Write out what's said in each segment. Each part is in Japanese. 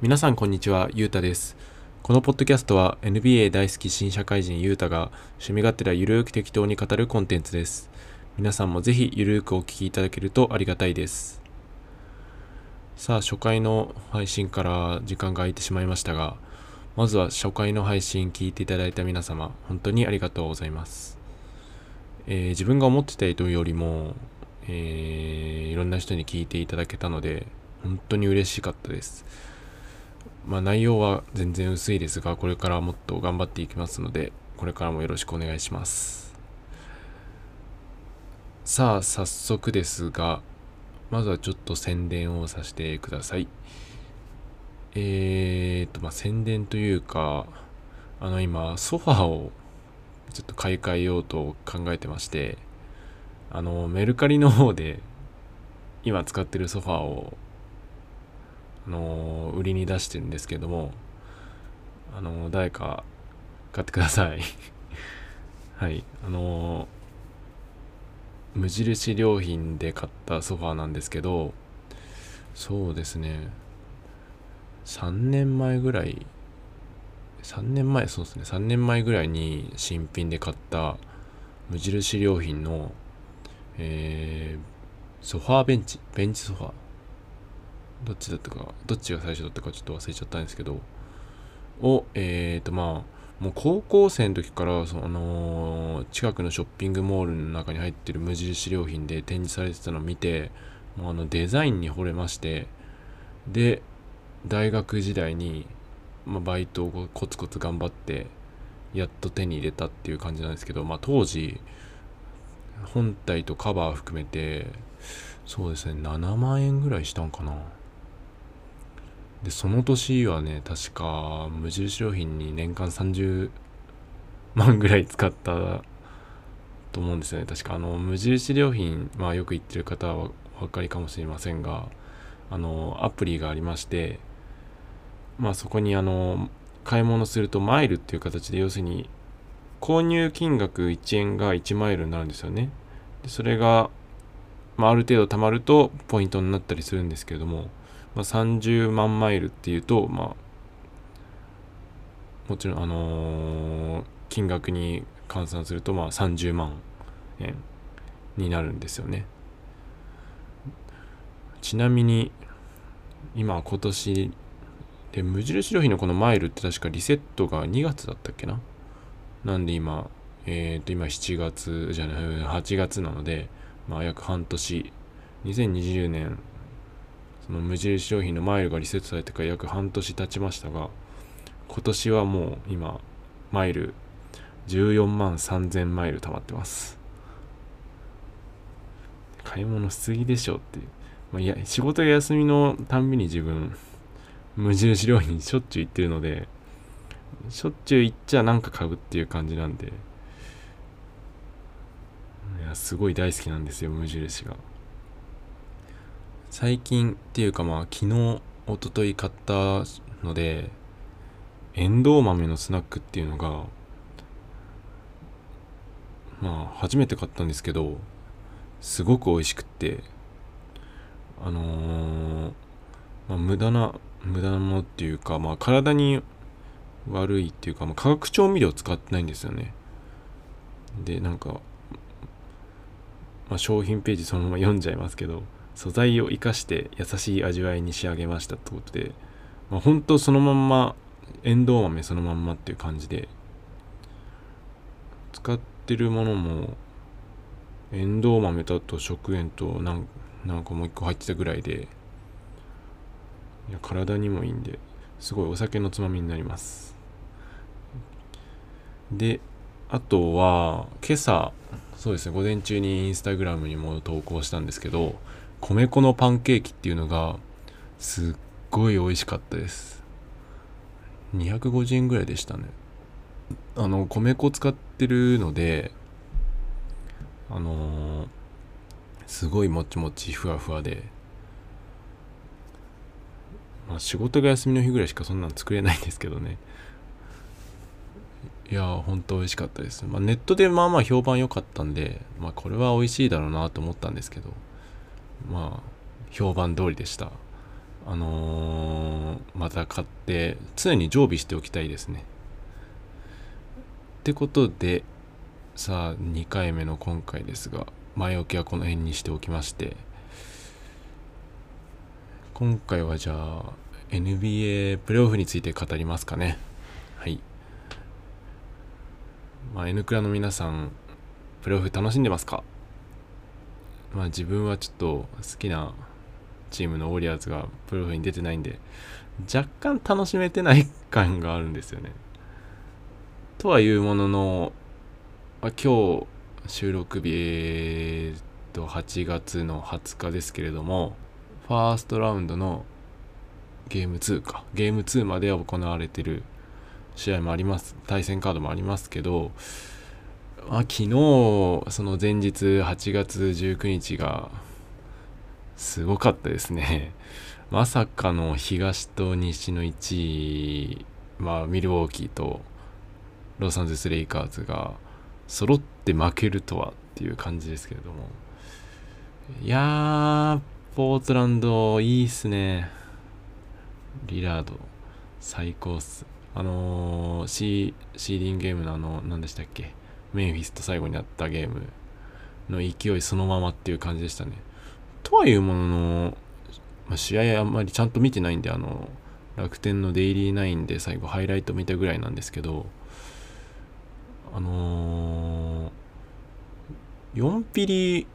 皆さんこんにちは、ゆうたです。このポッドキャストは NBA 大好き新社会人ゆうたが趣味がてらゆるく適当に語るコンテンツです。皆さんもぜひゆるくお聞きいただけるとありがたいです。さあ、初回の配信から時間が空いてしまいましたが、まずは初回の配信聞いていただいた皆様、本当にありがとうございます。えー自分が思ってたよりも、えーいろんな人に聞いていただけたので、本当に嬉しかったです。まあ内容は全然薄いですが、これからもっと頑張っていきますので、これからもよろしくお願いします。さあ、早速ですが、まずはちょっと宣伝をさせてください。えーと、まあ宣伝というか、あの今、ソファーをちょっと買い替えようと考えてまして、あの、メルカリの方で今使ってるソファーをあの売りに出してるんですけども、あの誰か買ってください。はい。あの無印良品で買ったソファーなんですけど、そうですね。3年前ぐらい、3年前、そうですね。3年前ぐらいに新品で買った無印良品の、えーソファーベンチ、ベンチソファー。どっちだったか、どっちが最初だったかちょっと忘れちゃったんですけど、を、えーと、まあ、もう高校生の時から、その、近くのショッピングモールの中に入ってる無印良品で展示されてたのを見て、もうあのデザインに惚れまして、で、大学時代に、まあ、バイトをコツコツ頑張って、やっと手に入れたっていう感じなんですけど、まあ当時、本体とカバー含めて、そうですね、7万円ぐらいしたんかな。で、その年はね、確か無印良品に年間30万ぐらい使ったと思うんですよね。確かあの、無印良品、まあよく行ってる方はお分かりかもしれませんが、あの、アプリがありまして、まあそこにあの、買い物するとマイルっていう形で、要するに、購入金額1円が1マイルになるんですよね。でそれが、まあ、ある程度貯まるとポイントになったりするんですけれども、まあ、30万マイルっていうと、まあ、もちろん、あのー金額に換算すると、まあ、30万円になるんですよね。ちなみに、今、今年、で、無印良品のこのマイルって確かリセットが2月だったっけな？なんで今、えっ、と、今7月じゃない、8月なので、まあ約半年、2020年、その無印良品のマイルがリセットされてから約半年経ちましたが、今年はもう今、マイル14万3000マイル溜まってます。買い物しすぎでしょっていう。まあ、いや、仕事が休みのたんびに自分、無印良品にしょっちゅう行ってるので、しょっちゅう行っちゃなんか買うっていう感じなんで、いや、すごい大好きなんですよ、無印が。最近っていうかまあ、昨日、一昨日買ったので、エンドウ豆のスナックっていうのが、まあ、初めて買ったんですけど、すごく美味しくって、あのーまあ、無駄な、無駄なものっていうか、まあ、体に悪いっていうか、まあ、化学調味料使ってないんですよね。で、なんか、まあ、商品ページそのまま読んじゃいますけど、素材を生かして優しい味わいに仕上げましたってことで、まあ、本当そのまんま、エンドウ豆そのまんまっていう感じで、使ってるものも、エンドウ豆とあと食塩となんなんかもう一個入ってたぐらいで、いや体にもいいんで、すごいお酒のつまみになります。で、あとは、今朝、そうですね、午前中にインスタグラムにも投稿したんですけど、米粉のパンケーキっていうのが、すっごい美味しかったです。250円ぐらいでしたね。あの、米粉使ってるので、あのーすごいもちもちふわふわで、まあ仕事が休みの日ぐらいしかそんなん作れないんですけどね。いや本当美味しかったです、まあ、ネットでまあまあ評判良かったんで、まあ、これは美味しいだろうなと思ったんですけどまあ評判通りでした。あのー、また買って常に常備しておきたいですね。ってことでさあ2回目の今回ですが前置きはこの辺にしておきまして今回はじゃあ NBA プレーオフについて語りますかね。はい。まあ、N クラの皆さん、プレーオフ楽しんでますか？まあ自分はちょっと好きなチームのウォリアーズがプレーオフに出てないんで、若干楽しめてない感があるんですよね。とはいうものの、まあ、今日収録日、えっと、8月の20日ですけれども、ファーストラウンドのゲーム2か、ゲーム2まで行われてる試合もあります。対戦カードもありますけど、まあ、昨日その前日8月19日がすごかったですね。まさかの東と西の1位、まあ、ミルウォーキーとロサンゼルス・レイカーズが揃って負けるとはっていう感じですけれども。いやーポートランドいいっすね。リラード。最高っす。あのー、シーシーディングゲームのあの何でしたっけ？メンフィスと最後にあったゲームの勢いそのままっていう感じでしたね。とはいうものの、まあ、試合あんまりちゃんと見てないんであの楽天のデイリーナインで最後ハイライト見たぐらいなんですけどあのー、4ピリ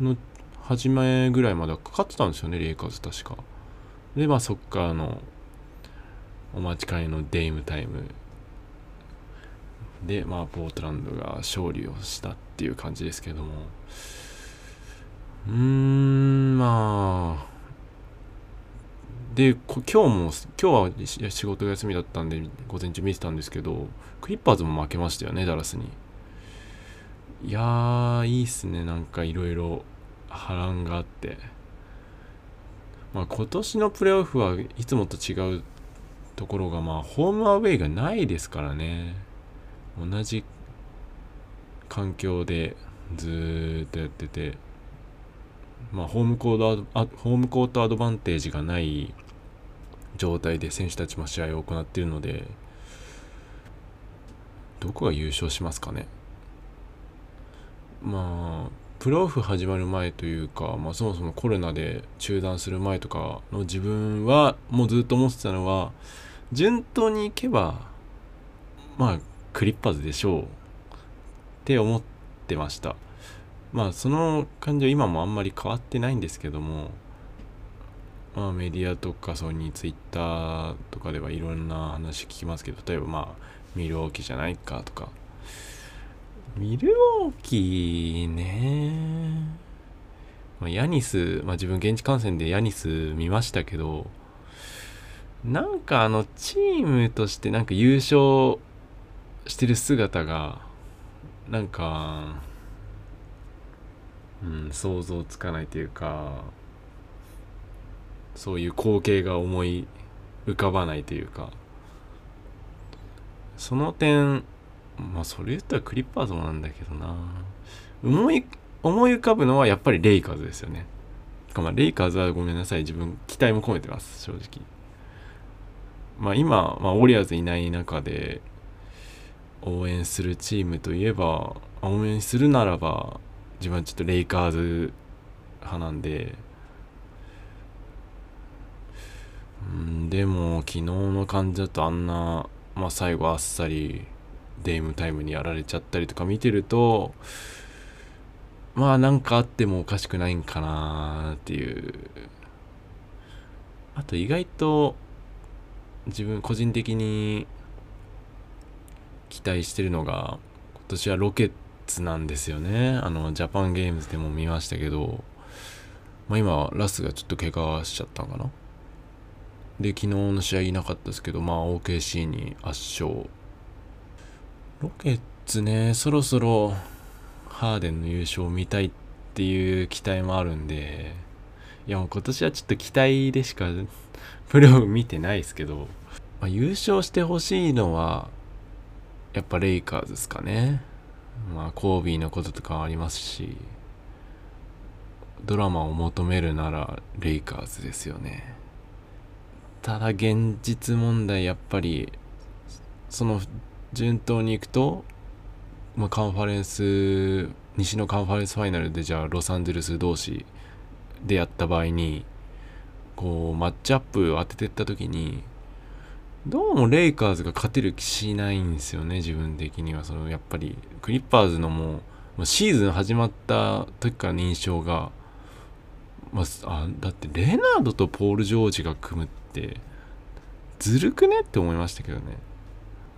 の始めぐらいまではかかってたんですよねレイカーズ確か。でまあそっからのお待ちかねのデイムタイム。で、まあ、ポートランドが勝利をしたっていう感じですけども。うーんまあ。で今日も今日は仕事が休みだったんで午前中見てたんですけどクリッパーズも負けましたよねダラスに。いやーいいっすねなんかいろいろ波乱があって。まあ今年のプレーオフはいつもと違うところがまあホームアウェイがないですからね。同じ環境でずっとやってて。まあホームコートホームコートアドバンテージがない状態で選手たちも試合を行っているのでどこが優勝しますかね。まあプロオフ始まる前というか、まあ、そもそもコロナで中断する前とかの自分はもうずっと思ってたのは順当にいけばまあクリッパーズでしょうって思ってました。まあその感じは今もあんまり変わってないんですけどもまあメディアとかソニーツイッターとかではいろんな話聞きますけど例えばまあミルウォーキーじゃないかとかミルウォーキーね。まあ、ヤニス、まあ、自分現地観戦でヤニス見ましたけどなんかあのチームとしてなんか優勝してる姿がなんかうん想像つかないというかそういう光景が思い浮かばないというか。その点まあそれ言ったらクリッパーズもなんだけどな。思い思い浮かぶのはやっぱりレイカーズですよね。まあレイカーズはごめんなさい。自分期待も込めてます。正直。まあ、今、まあ、ウォリアーズいない中で応援するチームといえば応援するならば自分はちょっとレイカーズ派なんで。うんでも昨日の感じだとあんな、まあ、最後あっさりデームタイムにやられちゃったりとか見てるとまあなんかあってもおかしくないんかなっていう。あと意外と自分個人的に期待してるのが今年はロケッツなんですよね。あのジャパンゲームズでも見ましたけど、まあ、今ラスがちょっと怪我しちゃったんかな。で昨日の試合いなかったですけどまあ OKC に圧勝ロケッツねそろそろハーデンの優勝を見たいっていう期待もあるんでいやもう今年はちょっと期待でしかプレーオ見てないですけど、まあ、優勝してほしいのはやっぱレイカーズですかね。まあコービーのこととかありますしドラマを求めるならレイカーズですよね。ただ現実問題やっぱりその順当にいくと、まあ、カンファレンス西のカンファレンスファイナルでじゃあロサンゼルス同士でやった場合にこうマッチアップを当ててった時にどうもレイカーズが勝てる気しないんですよね自分的には。そのやっぱりクリッパーズのもうシーズン始まった時からの印象が、まあ、あだってレナードとポール・ジョージが組むってずるくねって思いましたけどね。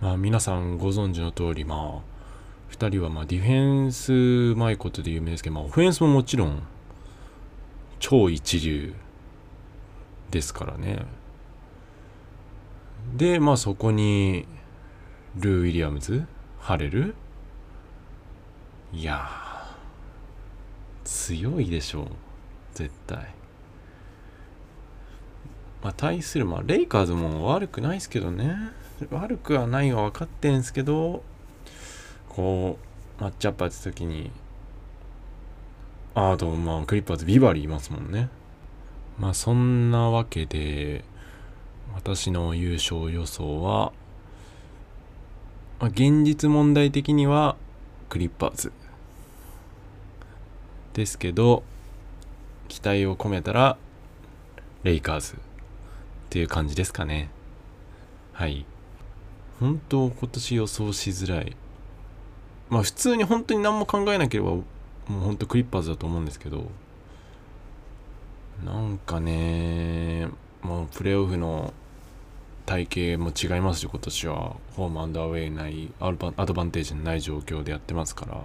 まあ皆さんご存知の通りまあ2人はまあディフェンスうまいことで有名ですけど、まあ、オフェンスももちろん超一流ですからね。でまあそこにルー・ウィリアムズハレル。いや強いでしょう絶対。まあ対するまあレイカーズも悪くないですけどね。悪くはないは分かってんすけどこうマッチアップやった時にあとまあクリッパーズビバリーいますもんね。まあそんなわけで私の優勝予想は、まあ、現実問題的にはクリッパーズ。ですけど期待を込めたらレイカーズ。っていう感じですかね。はい。本当今年予想しづらい。まあ普通に本当に何も考えなければもう本当クリッパーズだと思うんですけど。なんかねもうプレーオフの体型も違いますし今年は。ホームアンダーウェイないアドバンテージのない状況でやってますから、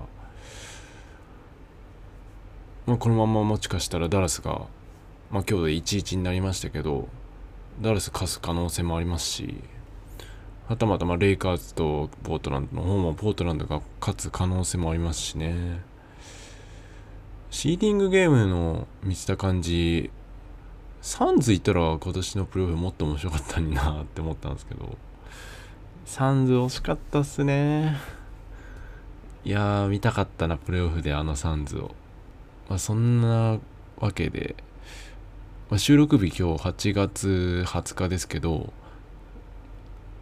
まあ、このままもしかしたらダラスが、まあ、今日で1-1になりましたけどダラス勝つ可能性もありますし。はたまたまレイカーズとポートランドの方もポートランドが勝つ可能性もありますしね。シーディングゲームの見せた感じサンズいたら今年のプレーオフもっと面白かったになって思ったんですけど。サンズ惜しかったっすね。いやー見たかったなプレーオフであのサンズを。まあそんなわけで、まあ、収録日今日8月20日ですけど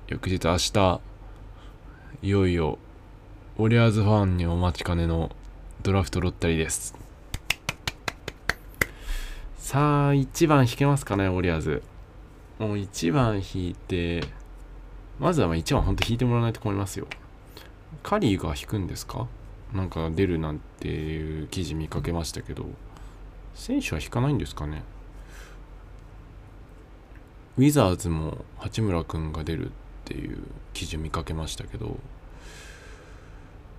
翌日明日いよいよウォリアーズファンにお待ちかねのドラフトロッタリーです。さあ1番引けますかねウォリアーズ。もう1番引いてまずはま1番ほんと引いてもらわないと困りますよ。カリーが引くんですか？なんか出るなんていう記事見かけましたけど。選手は引かないんですかね？ウィザーズも八村君が出るっていう記事見かけましたけど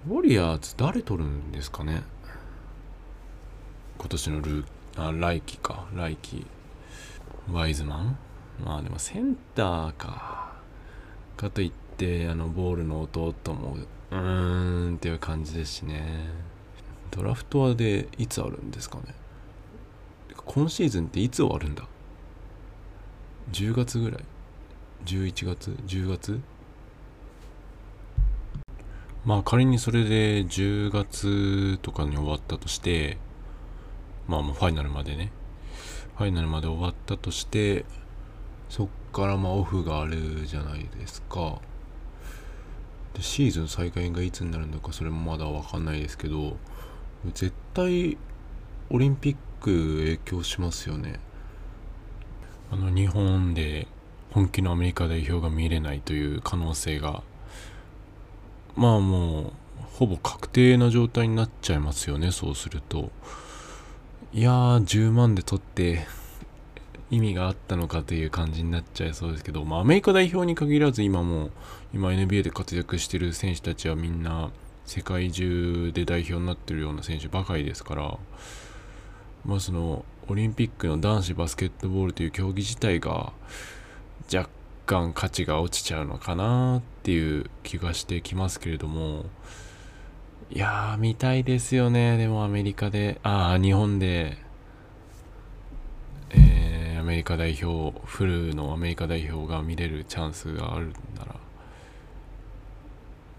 ウォリアーズ誰取るんですかね？今年のルーあ来季か。来季。ワイズマン？まあでもセンターか。かといってあのボールの弟もうーんっていう感じですしね。ドラフトはでいつあるんですかね？今シーズンっていつ終わるんだ？10月ぐらい。11月10月？まあ仮にそれで10月とかに終わったとしてまあもうファイナルまでね。ファイナルまで終わったとしてそっからまあオフがあるじゃないですか。でシーズン再開がいつになるのかそれもまだ分かんないですけど絶対オリンピック影響しますよね。あの日本で本気のアメリカ代表が見れないという可能性がまあもうほぼ確定な状態になっちゃいますよねそうすると。いやー10万で取って意味があったのかという感じになっちゃいそうですけど、まあ、アメリカ代表に限らず今も今 NBA で活躍してる選手たちはみんな世界中で代表になってるような選手ばかりですからまあそのオリンピックの男子バスケットボールという競技自体が若干価値が落ちちゃうのかなっていう気がしてきますけれども。いやー見たいですよね。でもアメリカで。ああ日本でえー、アメリカ代表フルのアメリカ代表が見れるチャンスがあるなら。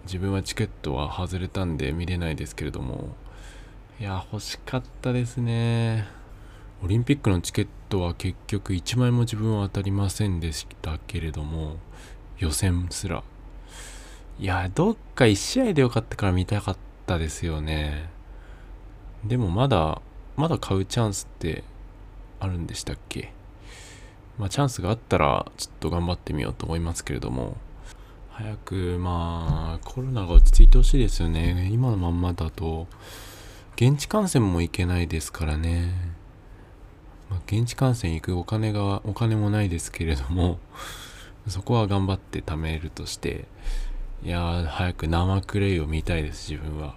自分はチケットは外れたんで見れないですけれども。いや欲しかったですね。オリンピックのチケットは結局1枚も自分は当たりませんでしたけれども予選すら。いやどっか1試合でよかったから見たかったですよね。でもまだまだ買うチャンスってあるんでしたっけ？まあチャンスがあったらちょっと頑張ってみようと思いますけれども。早くまあコロナが落ち着いてほしいですよね。今のまんまだと。現地観戦も行けないですからね、まあ、現地観戦行くお金がお金もないですけれども そこは頑張って貯めるとしていやー早く生クレイを見たいです自分は。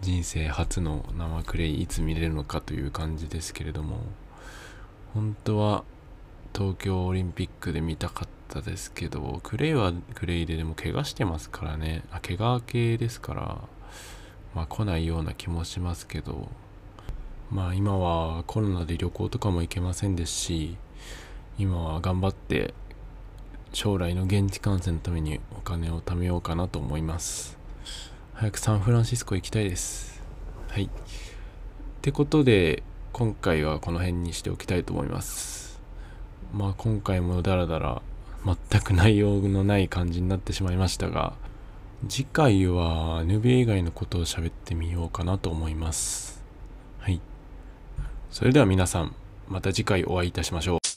人生初の生クレイいつ見れるのかという感じですけれども。本当は東京オリンピックで見たかったですけどクレイはクレイででも怪我してますからね。あ怪我系ですからまあ来ないような気もしますけど。まあ今はコロナで旅行とかも行けませんですし今は頑張って将来の現地観戦のためにお金を貯めようかなと思います。早くサンフランシスコ行きたいです。はい。ってことで今回はこの辺にしておきたいと思います。まあ今回もダラダラ全く内容のない感じになってしまいましたが次回は NBA 以外のことを喋ってみようかなと思います。はい。それでは皆さんまた次回お会いいたしましょう。